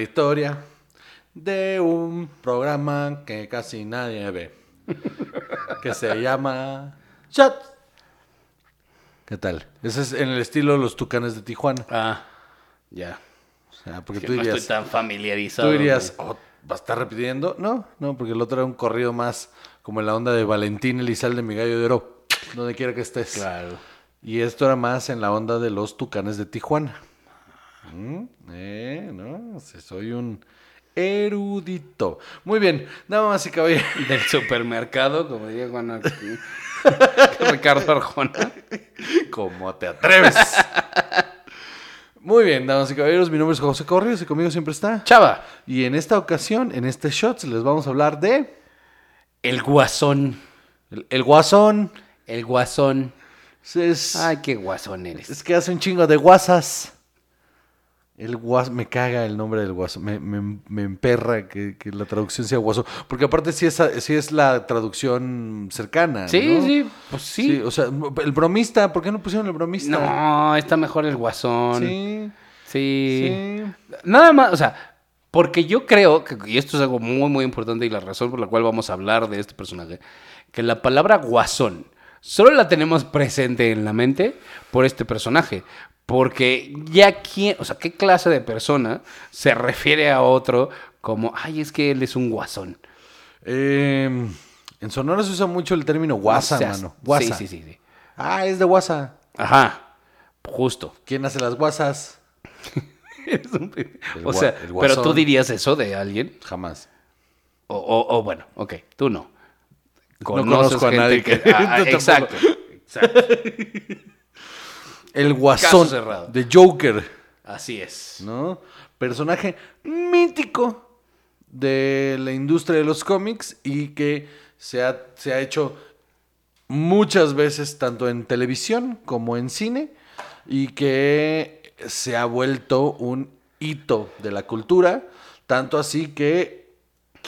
La historia de un programa que casi nadie ve. que se llama Shot. ¿Qué tal? Ese es en el estilo de los tucanes de Tijuana. Ah, ya. O sea, porque Que tú no dirías, estoy tan familiarizado. tú dirías. "Oh, ¿va a estar repitiendo? No, no, porque el otro era un corrido más como en la onda de Valentín Elizalde, mi gallo de oro, donde quiera que estés. Claro. Y esto era más en la onda de los tucanes de Tijuana. Mm, Eh, ¿no? Soy un erudito. Muy bien, damas y caballeros. Del supermercado, como diría Juan Ar- Ricardo Arjona. ¿Cómo te atreves? Muy bien, damas y caballeros, mi nombre es José Corrios y conmigo siempre está. Chava, Y en esta ocasión, en este Shots, les vamos a hablar de el guasón. el, el guasón. El guasón. Es, Ay, qué guasón eres. es que hace un chingo de guasas. El guas, me caga el nombre del guaso, me, me- me emperra que, que la traducción sea guaso, porque aparte sí es, sí es la traducción cercana. Sí, ¿no? sí, pues sí. O sea, el bromista, ¿por qué no pusieron el bromista? No, está mejor el guasón. Sí, Sí. sí. Nada más, o sea, porque yo creo, que, y esto es algo muy, muy importante y la razón por la cual vamos a hablar de este personaje, que la palabra guasón solo la tenemos presente en la mente por este personaje. Porque ya quién, o sea, ¿qué clase de persona se refiere a otro como, ay, es que él es un guasón? Eh, en Sonora se usa mucho el término guasa, O sea, mano. Guasa. Sí, sí, sí, sí. Ah, es de guasa. Ajá, justo. ¿Quién hace las guasas? Un o sea, pero tú dirías eso de alguien. Jamás. O, o- o bueno, ok, tú no. No conozco a nadie que- que- Ah, exacto. exacto. El guasón de Joker, Así es. ¿no? Personaje mítico de la industria de los cómics y que se ha, se ha hecho muchas veces tanto en televisión como en cine y que se ha vuelto un hito de la cultura, tanto así que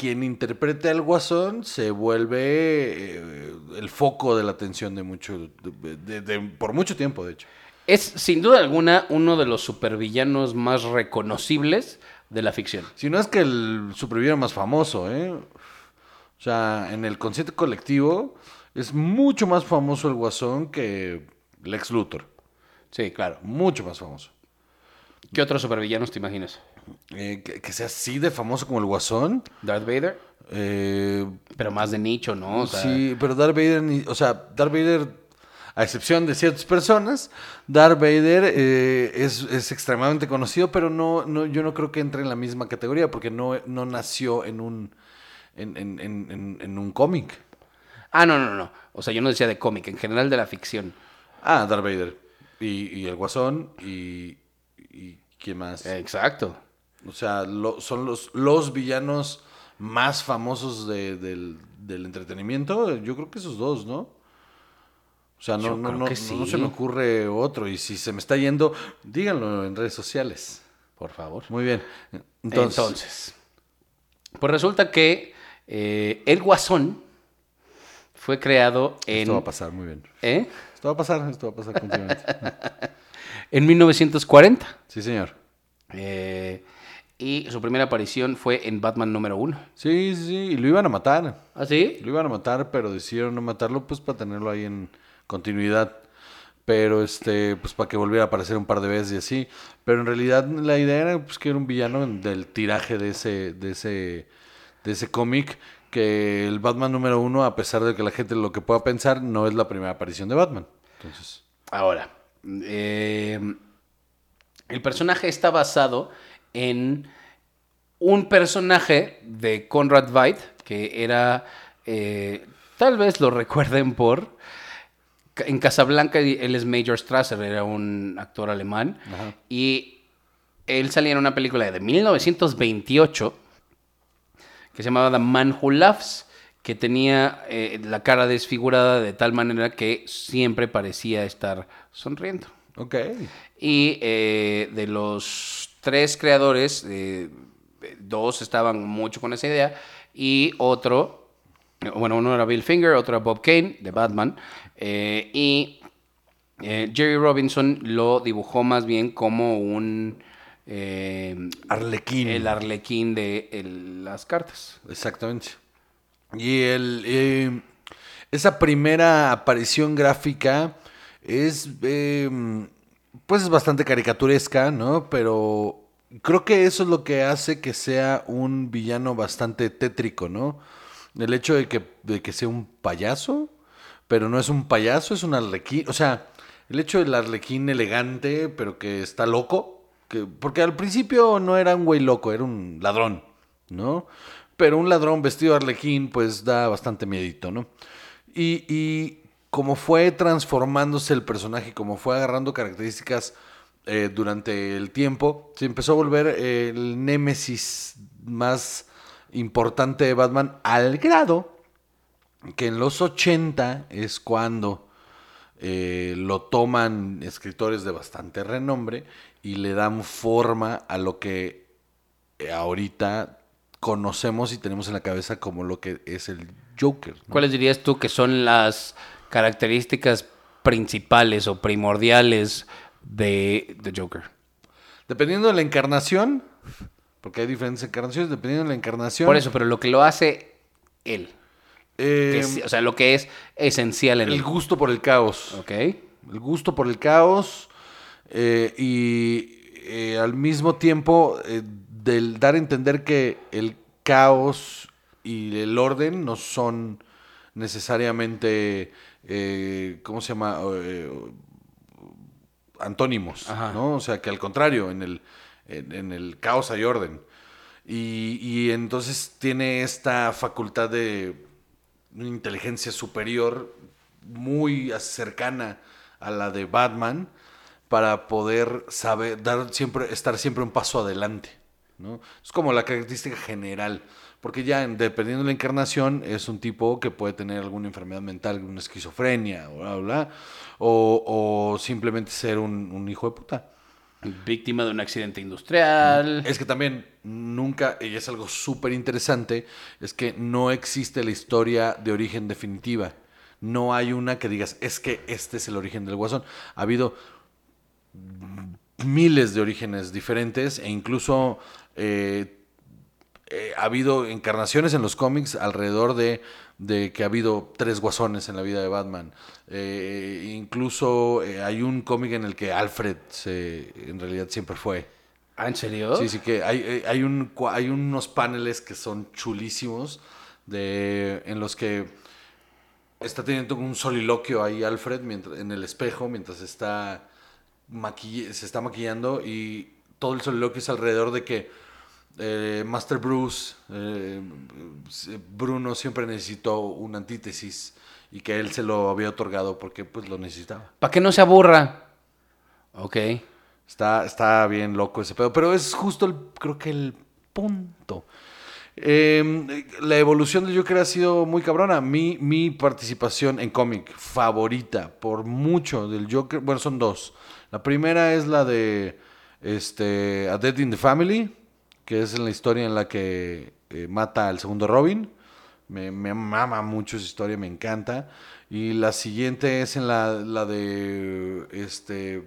quien interprete al guasón se vuelve eh, el foco de la atención de mucho, de- de- de- por mucho tiempo, de hecho. Es sin duda alguna uno de los supervillanos más reconocibles de la ficción. Si no es que el supervillano más famoso, ¿eh? O sea, en el consciente colectivo es mucho más famoso el guasón que Lex Luthor. Sí, claro. Mucho más famoso. ¿Qué otros supervillanos te imaginas? Eh, que, que sea así de famoso como el guasón. Darth Vader, eh, pero más de nicho, ¿no? O sea, sí, pero Darth Vader, ni- o sea, Darth Vader, a excepción de ciertas personas, Darth Vader eh, es, es extremadamente conocido, pero no, no, yo no creo que entre en la misma categoría porque no, no nació en un, en, en- en- en- en un cómic. Ah, no, no, no. O sea, yo no decía de cómic, en general de la ficción. Ah, Darth Vader. Y, y el Guasón y, y ¿quién más? Exacto. O sea, lo- son los, los villanos más famosos de- del, del entretenimiento. Yo creo que esos dos, ¿no? O sea, no, no, no, se me ocurre otro. Y si se me está yendo, díganlo en redes sociales. Por favor. Muy bien. Entonces, Entonces, pues resulta que eh, el Guasón fue creado en... esto va a pasar muy bien. ¿eh? Esto va a pasar, esto va a pasar continuamente. En 1940. sí, señor. Eh, y su primera aparición fue en Batman número uno. Sí, sí, sí. Y lo iban a matar. ¿Ah, sí? Lo iban a matar, pero decidieron no matarlo, pues para tenerlo ahí en continuidad. Pero este, pues para que volviera a aparecer un par de veces y así. Pero en realidad la idea era pues que era un villano del tiraje de ese, de ese, de ese cómic. Que el Batman número uno, a pesar de que la gente lo que pueda pensar, no es la primera aparición de Batman. Entonces, Ahora, eh, el personaje está basado en un personaje de Conrad Veidt, que era, eh, tal vez lo recuerden por, en Casablanca él es Major Strasser, era un actor alemán, Ajá. y él salía en una película de 1928 que se llamaba The Man Who Laughs, que tenía eh, la cara desfigurada de tal manera que siempre parecía estar sonriendo. ok. Y eh, de los tres creadores, eh, dos estaban mucho con esa idea y otro, bueno, uno era Bill Finger, otro era Bob Kane, de Batman, eh, y eh, Jerry Robinson lo dibujó más bien como un Arlequín. el arlequín de el- las cartas. Exactamente. Y el, esa primera aparición gráfica es, eh, pues es bastante caricaturesca, ¿no? Pero creo que eso es lo que hace que sea un villano bastante tétrico, ¿no? El hecho de que, de que sea un payaso, pero no es un payaso, es un arlequín. O sea, el hecho del arlequín elegante, pero que está loco. Que, porque al principio no era un güey loco, era un ladrón, ¿no? Pero un ladrón vestido de arlequín, pues da bastante miedito, ¿no? Y, y como fue transformándose el personaje, como fue agarrando características eh, durante el tiempo, se empezó a volver eh, el némesis más importante de Batman al grado que en los 80 es cuando eh, lo toman escritores de bastante renombre y le dan forma a lo que ahorita conocemos y tenemos en la cabeza como lo que es el Joker. ¿Cuáles dirías tú que son las características principales o primordiales de, de Joker? Dependiendo de la encarnación, porque hay diferentes encarnaciones, dependiendo de la encarnación. Por eso, pero lo que lo hace él. eh, es- o sea, lo que es esencial en el él. gusto por el caos. Ok. El gusto por el caos eh, y eh, al mismo tiempo del dar a entender que el caos y el orden no son necesariamente, eh, ¿cómo se llama? Eh, antónimos, Ajá. ¿no? O sea, que al contrario, en el, en, en el caos hay orden. Y, y entonces tiene esta facultad de una inteligencia superior muy cercana a la de Batman para poder saber, dar siempre, estar siempre un paso adelante. ¿no? Es como la característica general. Porque ya en- dependiendo de la encarnación, es un tipo que puede tener alguna enfermedad mental, una esquizofrenia, bla, bla, bla, o, o simplemente ser un, un hijo de puta. Víctima de un accidente industrial. Es que también nunca, y es algo súper interesante, es que no existe la historia de origen definitiva. No hay una que digas, es que este es el origen del guasón. Ha habido miles de orígenes diferentes e incluso eh, eh, ha habido encarnaciones en los cómics alrededor de, de que ha habido tres guasones en la vida de Batman. Eh, incluso eh, hay un cómic en el que Alfred se, en realidad siempre fue. ¿Ah, en serio? Sí, sí, que hay, hay- un, unos paneles que son chulísimos de, en los que está teniendo un soliloquio ahí Alfred mientras, en el espejo mientras está maquill- se está maquillando y todo el soliloquio es alrededor de que eh, Master Bruce, eh, Bruno siempre necesitó una antítesis y que él se lo había otorgado porque pues lo necesitaba. Para que no se aburra. Ok. Está, está bien loco ese pedo, pero es justo el, creo que el punto. Eh, la evolución del Joker ha sido muy cabrona. Mi, mi participación en cómic favorita por mucho del Joker, bueno, son dos. La primera es la de este, A Dead in the Family, que es en la historia en la que eh, mata al segundo Robin. Me, me mama mucho esa historia, me encanta. Y la siguiente es en la, la de este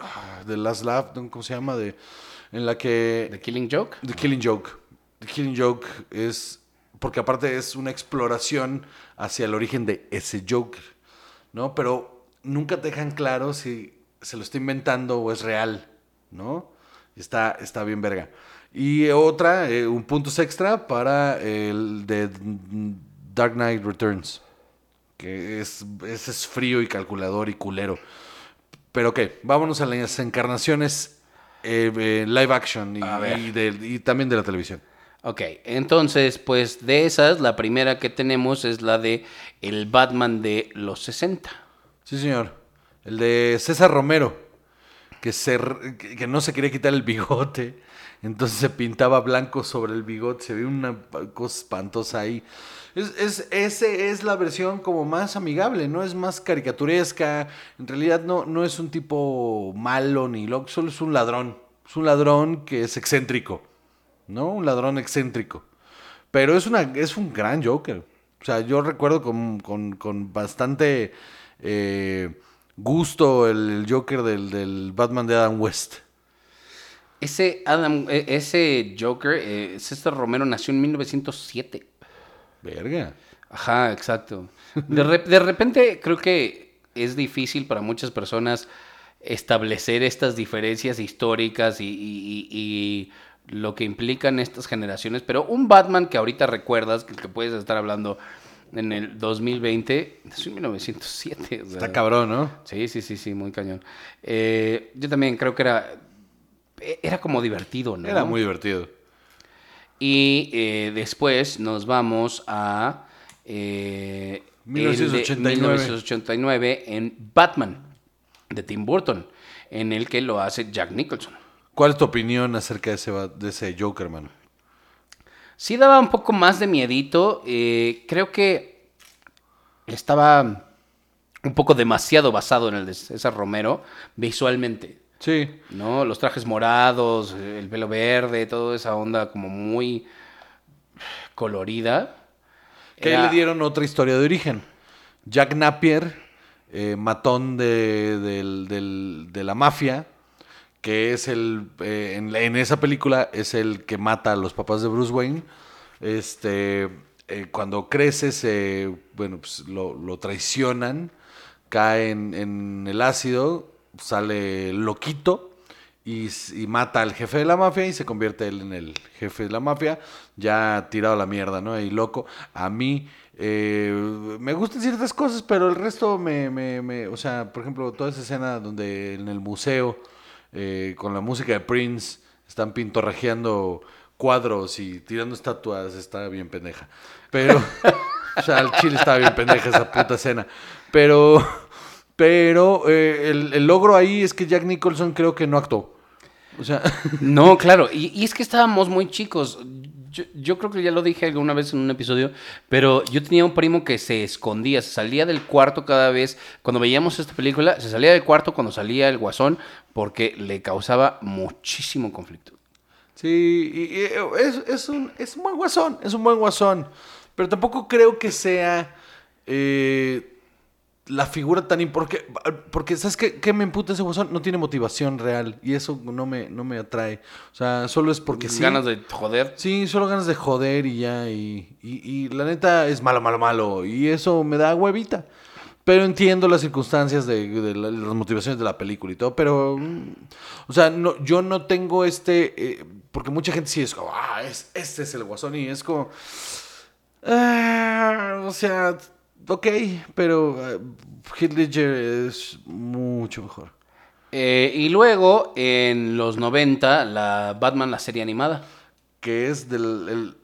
ah, The Last Laugh. ¿cómo se llama? De, en la que The Killing Joke. The Killing Joke. The Killing Joke es. Porque aparte es una exploración hacia el origen de ese Joker. ¿No? Pero nunca te dejan claro si se lo está inventando o es real. ¿No? Está, está bien verga. Y otra, eh, un puntos extra para el de Dark Knight Returns. Que es, ese es frío y calculador y culero. Pero ok, vámonos a las encarnaciones eh, eh, live action y, y de- y también de la televisión. Ok, entonces, pues de esas, la primera que tenemos es la de el Batman de los 60. Sí, señor. El de César Romero, que, se, que no se quería quitar el bigote, entonces se pintaba blanco sobre el bigote, se ve una cosa espantosa ahí. Es, es, ese es la versión como más amigable, no es más caricaturesca, en realidad no, no es un tipo malo ni loco, solo es un ladrón, es un ladrón que es excéntrico, ¿no? Un ladrón excéntrico. Pero es, una, es un gran Joker. O sea, yo recuerdo con, con- con bastante eh, gusto el, Joker del, del Batman de Adam West. Ese Adam, e- ese Joker, eh, César Romero nació en 1907. Verga. Ajá, exacto. De, re- de repente creo que es difícil para muchas personas establecer estas diferencias históricas y, y- y- y lo que implican estas generaciones, pero un Batman que ahorita recuerdas, que, que puedes estar hablando en el 2020, nació en 1907. o sea, Está cabrón, ¿no? Sí, sí, sí, sí, muy cañón. Eh, yo también creo que era, era como divertido, ¿no? Era muy divertido. Y eh, después nos vamos a... eh, el de 1989. 1989 en Batman, de Tim Burton, en el que lo hace Jack Nicholson. ¿Cuál es tu opinión acerca de ese, va- de ese Joker, mano? Sí daba un poco más de miedito. eh, creo que estaba un poco demasiado basado en el de César Romero visualmente. Sí. ¿no? Los trajes morados, el pelo verde, toda esa onda como muy colorida. Que Era- le dieron otra historia de origen. Jack Napier, eh, matón de, de la mafia, que es el, eh, en, esa película, es el que mata a los papás de Bruce Wayne. Este, eh, cuando crece, se, bueno, pues lo, lo traicionan, cae en, en el ácido, sale loquito y, y mata al jefe de la mafia y se convierte él en el jefe de la mafia, ya tirado a la mierda, ¿no? Ahí loco. A mí eh, me gustan ciertas cosas, pero el resto me, me, o sea, por ejemplo, toda esa escena donde en el museo, eh, con la música de Prince, están pintorrejeando cuadros y tirando estatuas, está bien pendeja. Pero, o sea, el chile estaba bien pendeja esa puta escena. Pero, pero eh, el, el logro ahí es que Jack Nicholson creo que no actuó. O sea, No, claro, y, y es que estábamos muy chicos. Yo, yo creo que ya lo dije alguna vez en un episodio, pero yo tenía un primo que se escondía, se salía del cuarto cada vez. Cuando veíamos esta película, se salía del cuarto cuando salía el guasón porque le causaba muchísimo conflicto. sí, y- y es, es un, es un buen guasón, es un buen guasón. Pero tampoco creo que sea eh, la figura tan importante. Porque, ¿sabes qué, qué me emputa ese guasón? No tiene motivación real y eso no me, no me atrae. O sea, solo es porque sí. Ganas de joder. Sí, solo ganas de joder y ya. Y, y- y la neta es malo, malo, malo. Y eso me da huevita. Pero entiendo las circunstancias de, de la- las motivaciones de la película y todo. Pero, mm, o sea, no, yo no tengo este. eh, porque mucha gente sí es como, ah, es, este es el guasón. Y es como. ah, o sea, ok, pero eh, Heath Ledger es mucho mejor. Eh, y luego, en los 90, la Batman, la serie animada. que es del- el-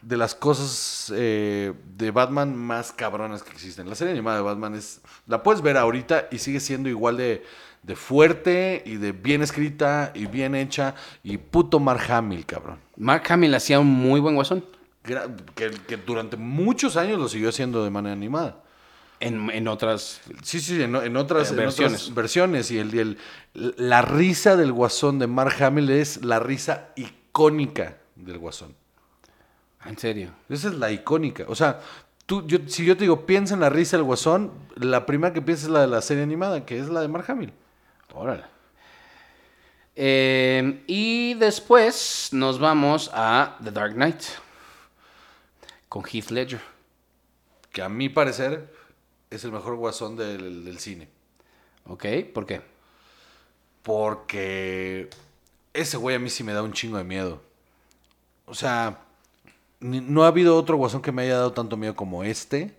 de las cosas eh, de Batman más cabronas que existen. La serie animada de Batman es. La puedes ver ahorita y sigue siendo igual de, de fuerte y de bien escrita y bien hecha. Y puto Mark Hamill, cabrón. Mark Hamill hacía un muy buen guasón. Que, que durante muchos años lo siguió haciendo de manera animada. En, en otras. Sí, sí, en, en otras, Eh, en versiones. otras versiones. Y el, la risa del guasón de Mark Hamill es la risa icónica del guasón. En serio. Esa es la icónica. O sea, tú, yo, si yo te digo, piensa en la risa del guasón, la primera que piensas es la de la serie animada, que es la de Mark Hamill. Órale. Eh, y después nos vamos a The Dark Knight. Con Heath Ledger. Que a mi parecer es el mejor guasón del, del cine. ¿Ok? ¿Por qué? Porque ese güey a mí sí me da un chingo de miedo. O sea, no ha habido otro guasón que me haya dado tanto miedo como este.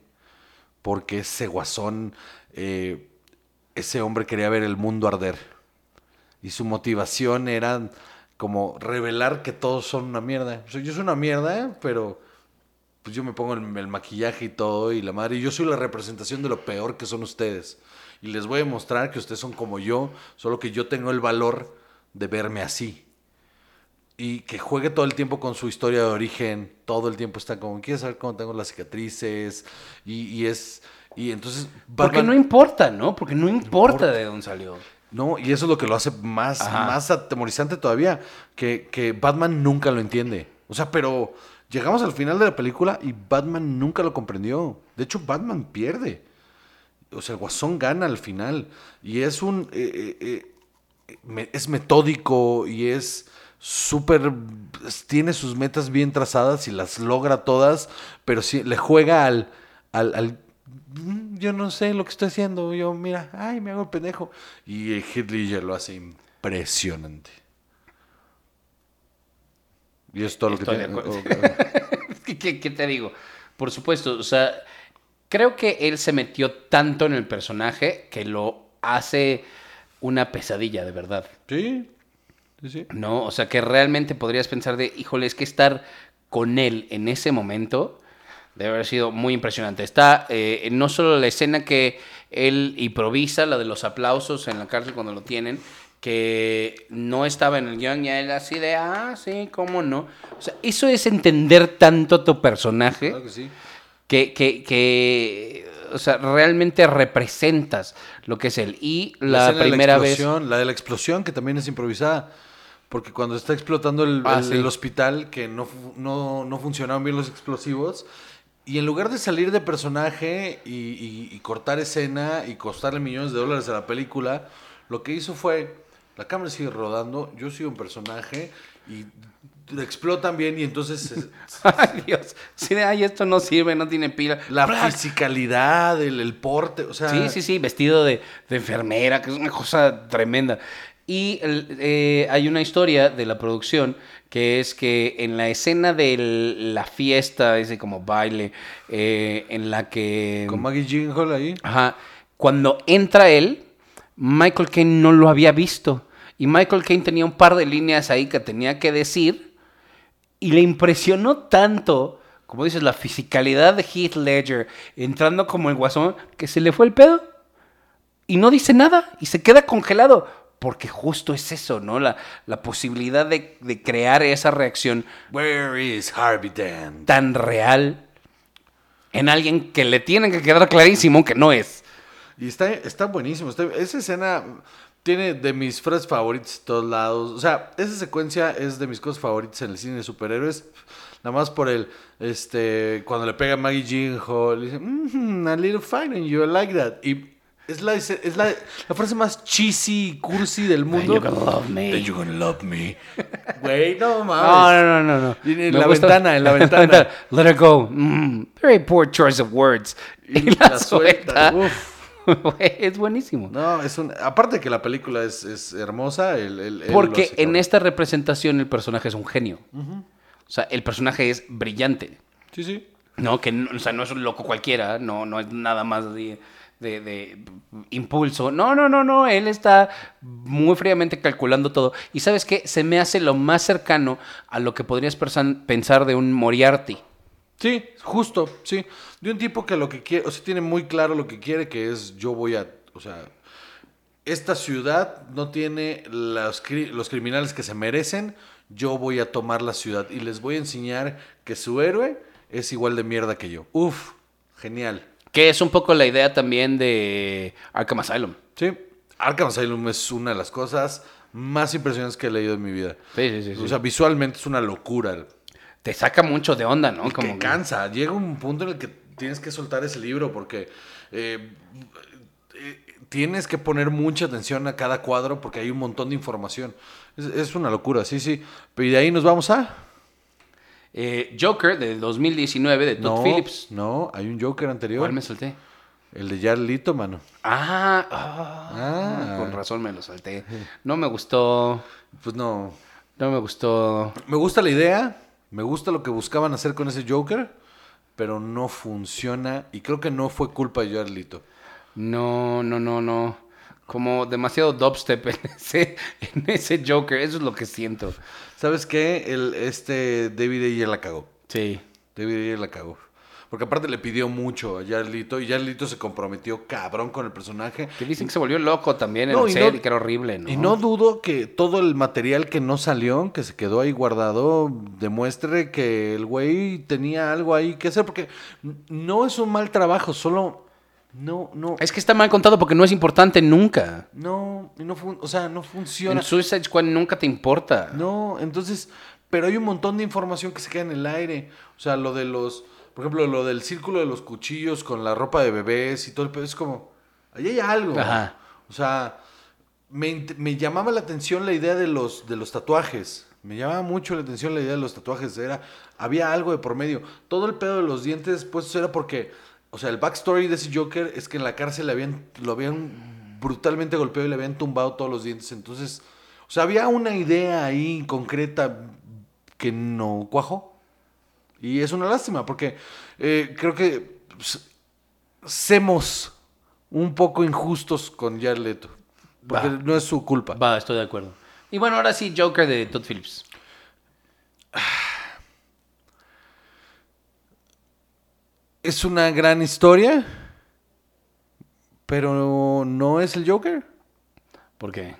Porque ese guasón, eh, ese hombre quería ver el mundo arder. Y su motivación era como revelar que todos son una mierda. O sea, yo soy una mierda, ¿eh? pero pues yo me pongo el, el maquillaje y todo y la madre. Y yo soy la representación de lo peor que son ustedes. Y les voy a mostrar que ustedes son como yo, solo que yo tengo el valor de verme así. Y que juegue todo el tiempo con su historia de origen. Todo el tiempo está como, ¿quieres saber cómo tengo las cicatrices? Y, y es... Y entonces... Porque Batman- no importa, ¿no? Porque no importa de dónde salió. no, y eso es lo que lo hace más, Ajá. más atemorizante todavía. Que, que Batman nunca lo entiende. O sea, pero llegamos al final de la película y Batman nunca lo comprendió. De hecho, Batman pierde. O sea, el Guasón gana al final. Y es un. eh, eh, eh, es metódico y es súper, tiene sus metas bien trazadas y las logra todas, pero sí, le juega al, al, al, "Mm, yo no sé lo que estoy haciendo, yo mira, ay, me hago el pendejo. Y Heath Ledger lo hace impresionante. Y es todo lo que de tiene. acuerdo. o- ¿Qué, qué- qué te digo? Por supuesto, o sea, creo que él se metió tanto en el personaje que lo hace una pesadilla, de verdad. Sí, sí, sí. ¿No? O sea, que realmente podrías pensar de, híjole, es que estar con él en ese momento debe haber sido muy impresionante. Está eh, no solo la escena que él improvisa, la de los aplausos en la cárcel cuando lo tienen, que no estaba en el guion y él así de, ah, sí, cómo no. O sea, eso es entender tanto tu personaje Claro que sí. que, que, que, o sea, realmente representas lo que es él. Y la, de primera vez... explosión, La de la explosión, que también es improvisada. Porque cuando está explotando el, Ah, el- sí. el hospital, que no, no, no funcionaban bien los explosivos, y en lugar de salir de personaje y, y- y cortar escena y costarle millones de dólares a la película, lo que hizo fue, la cámara sigue rodando, yo sigo un personaje y explotan bien y entonces es- Ay, Dios. Sí, ay, esto no sirve, no tiene pila. la ¡Plac! fisicalidad, el, el porte, o sea... Sí, sí, sí, vestido de, de enfermera, que es una cosa tremenda. Y el- eh, hay una historia de la producción que es que en la escena de la fiesta, ese como baile, eh, en la que... Con Maggie Gyllenhaal ahí. Ajá. Cuando entra él, Michael Caine no lo había visto. Y Michael Caine tenía un par de líneas ahí que tenía que decir. Y le impresionó tanto, como dices, la fisicalidad de Heath Ledger entrando como el guasón, que se le fue el pedo. Y no dice nada. Y se queda congelado. Porque justo es eso, ¿no? La, la posibilidad de, de crear esa reacción Where is Harvey Dent? tan real en alguien que le tiene que quedar clarísimo que no es. Y está, está buenísimo. está- esa escena tiene de mis frases favoritas de todos lados. O sea, esa secuencia es de mis cosas favoritas en el cine de superhéroes. Nada más por el, este, cuando le pega a Maggie Gyllenhaal, le dice, "Mhm, a little fine and you like that. Y es la, es la, la frase más cheesy y cursi del mundo. you gonna love me. That you gonna love me. Güey, no mames. No, no, no, no. no. Y en Me la gusta- ventana, en la ventana. Let her go. Mm, very poor choice of words. Y, la, la suelta. suelta, uf. Es buenísimo. No, es un. Aparte que la película es, es hermosa, el, Porque hace en esta representación el personaje es un genio. O sea, el personaje es brillante. Sí, sí. No, que no, o sea, no es un loco cualquiera, no, no es nada más de, de- de impulso. No, no, no, no. Él está muy fríamente calculando todo. Y sabes qué? Se me hace lo más cercano a lo que podrías pensar de un Moriarty. Sí, justo, sí. De un tipo que lo que quiere, o sea, tiene muy claro lo que quiere, que es yo voy a, o sea, esta ciudad no tiene los, los criminales que se merecen, yo voy a tomar la ciudad y les voy a enseñar que su héroe es igual de mierda que yo. Uf, genial. Que es un poco la idea también de Arkham Asylum. Sí, Arkham Asylum es una de las cosas más impresionantes que he leído en mi vida. Sí, sí. sí. O sea, visualmente es una locura. Te saca mucho de onda, ¿no? Como que cansa. Llega un punto en el que tienes que soltar ese libro porque eh, eh, tienes que poner mucha atención a cada cuadro porque hay un montón de información. Es, es una locura, sí, sí. Pero y de ahí nos vamos a... Eh, Joker del 2019 de Todd No, Phillips. no, hay un Joker anterior. ¿Cuál me salté? El de Jared Leto, mano. Ah, ah, Ah. con razón me lo salté. No me gustó. Pues no. No me gustó. Me gusta la idea, me gusta lo que buscaban hacer con ese Joker, pero no funciona y creo que no fue culpa de Jared Leto. No, no, no, no. Como demasiado dubstep en ese, en ese Joker. Eso es lo que siento. ¿Sabes qué? El, este David Ayer la cagó. Sí. David Ayer la cagó. Porque aparte le pidió mucho a Jared Leto y Jared Leto se comprometió cabrón con el personaje. Que dicen que se volvió loco también en No, el set no- y que era horrible, ¿no? Y no dudo que todo el material que no salió, que se quedó ahí guardado, demuestre que el güey tenía algo ahí que hacer, porque no es un mal trabajo, solo no, no, Es que está mal contado porque no es importante nunca. no, no, fun- o sea, no funciona. En Suicide Squad nunca te importa. No, entonces, pero hay un montón de información que se queda en el aire. O sea, lo de los, por ejemplo, lo del círculo de los cuchillos con la ropa de bebés y todo el pedo, es como, ahí hay algo. Ajá. O sea, me, me llamaba la atención la idea de los, de los tatuajes. Me llamaba mucho la atención la idea de los tatuajes. Era, había algo de por medio. Todo el pedo de los dientes, pues era porque, o sea, el backstory de ese Joker es que en la cárcel le habían, lo habían brutalmente golpeado y le habían tumbado todos los dientes. Entonces, o sea, había una idea ahí concreta que no cuajó. Y es una lástima porque eh, creo que pues, semos un poco injustos con Jared Leto. Porque no es su culpa. Va, estoy de acuerdo. Y bueno, ahora sí, Joker de Todd Phillips. Es una gran historia, pero no es el Joker. ¿Por qué?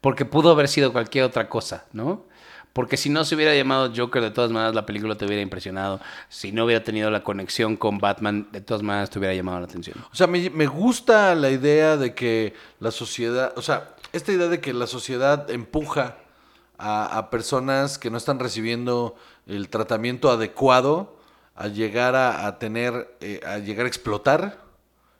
Porque pudo haber sido cualquier otra cosa, ¿no? Porque si no se hubiera llamado Joker, de todas maneras la película te hubiera impresionado. Si no hubiera tenido la conexión con Batman, de todas maneras te hubiera llamado la atención. O sea, me, me gusta la idea de que la sociedad, o sea, esta idea de que la sociedad empuja a, a personas que no están recibiendo el tratamiento adecuado a llegar a, a tener, eh, a llegar a explotar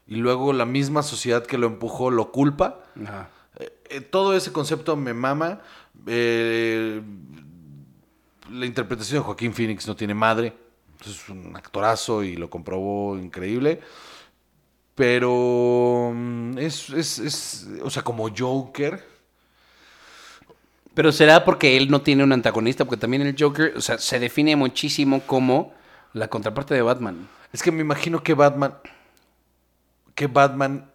y luego la misma sociedad que lo empujó lo culpa. Ajá. Eh, eh, todo ese concepto me mama. Eh, la interpretación de Joaquín Phoenix no tiene madre. Es un actorazo y lo comprobó increíble. Pero mm, es, es, es- o sea, como Joker. Pero será porque él no tiene un antagonista, porque también el Joker, o sea, se define muchísimo como la contraparte de Batman. Es que me imagino que Batman, que Batman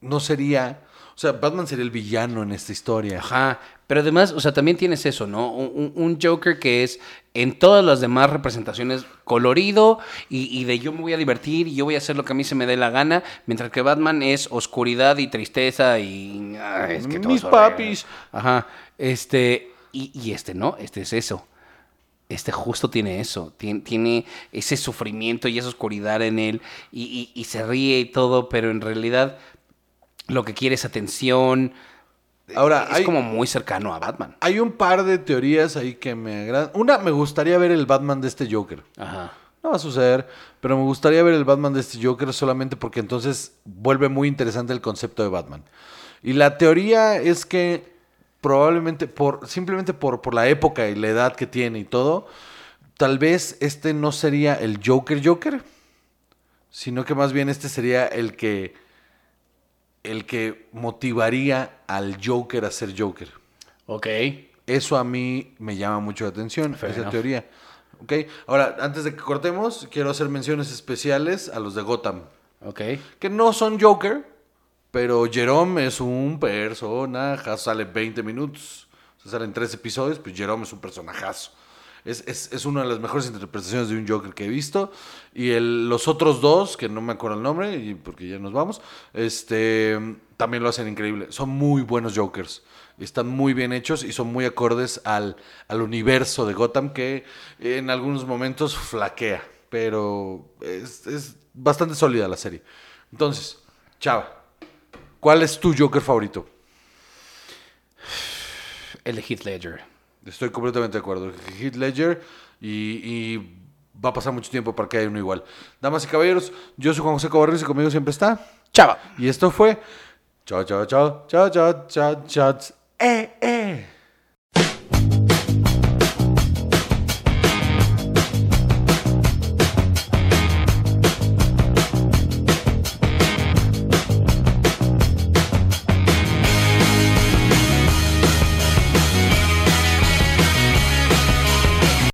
no sería, o sea, Batman sería el villano en esta historia. Ajá, pero además, o sea, también tienes eso, ¿no? Un, Joker que es en todas las demás representaciones colorido y, y de yo me voy a divertir y yo voy a hacer lo que a mí se me dé la gana, mientras que Batman es oscuridad y tristeza y... ah, es que todo Mis papis. Ajá, este... Y, y este no, este es eso. Este justo tiene eso, tiene, tiene ese sufrimiento y esa oscuridad en él y, y- y se ríe y todo, pero en realidad lo que quiere es atención. Ahora, es hay- como muy cercano a Batman. Hay un par de teorías ahí que me agradan. Una, me gustaría ver el Batman de este Joker. Ajá. No va a suceder, pero me gustaría ver el Batman de este Joker solamente porque entonces vuelve muy interesante el concepto de Batman. Y la teoría es que probablemente por simplemente por, por la época y la edad que tiene y todo, tal vez este no sería el Joker Joker, sino que más bien este sería el que el que motivaría al Joker a ser Joker. Ok. Eso a mí me llama mucho la atención, Fair esa enough. teoría. ¿Ok? Ahora, antes de que cortemos, quiero hacer menciones especiales a los de Gotham. Ok. Que no son Joker, pero Jerome es un personaje. Sale 20 minutos. O sea, salen tres episodios, pues Jerome es un personajazo. Es, es, es una de las mejores interpretaciones de un Joker que he visto. Y el- los otros dos, que no me acuerdo el nombre, y porque ya nos vamos, este, también lo hacen increíble. Son muy buenos Jokers. Están muy bien hechos y son muy acordes al, al universo de Gotham que en algunos momentos flaquea. Pero es, es bastante sólida la serie. Entonces, Chava, ¿cuál es tu Joker favorito? El de Heath Ledger. Estoy completamente de acuerdo. Heath Ledger y, y va a pasar mucho tiempo para que haya uno igual. Damas y caballeros, yo soy Juan José Cobarrios y conmigo siempre está. Chava. Y esto fue. Chao, chao, chao, chao, chao, chao, chao. Eh.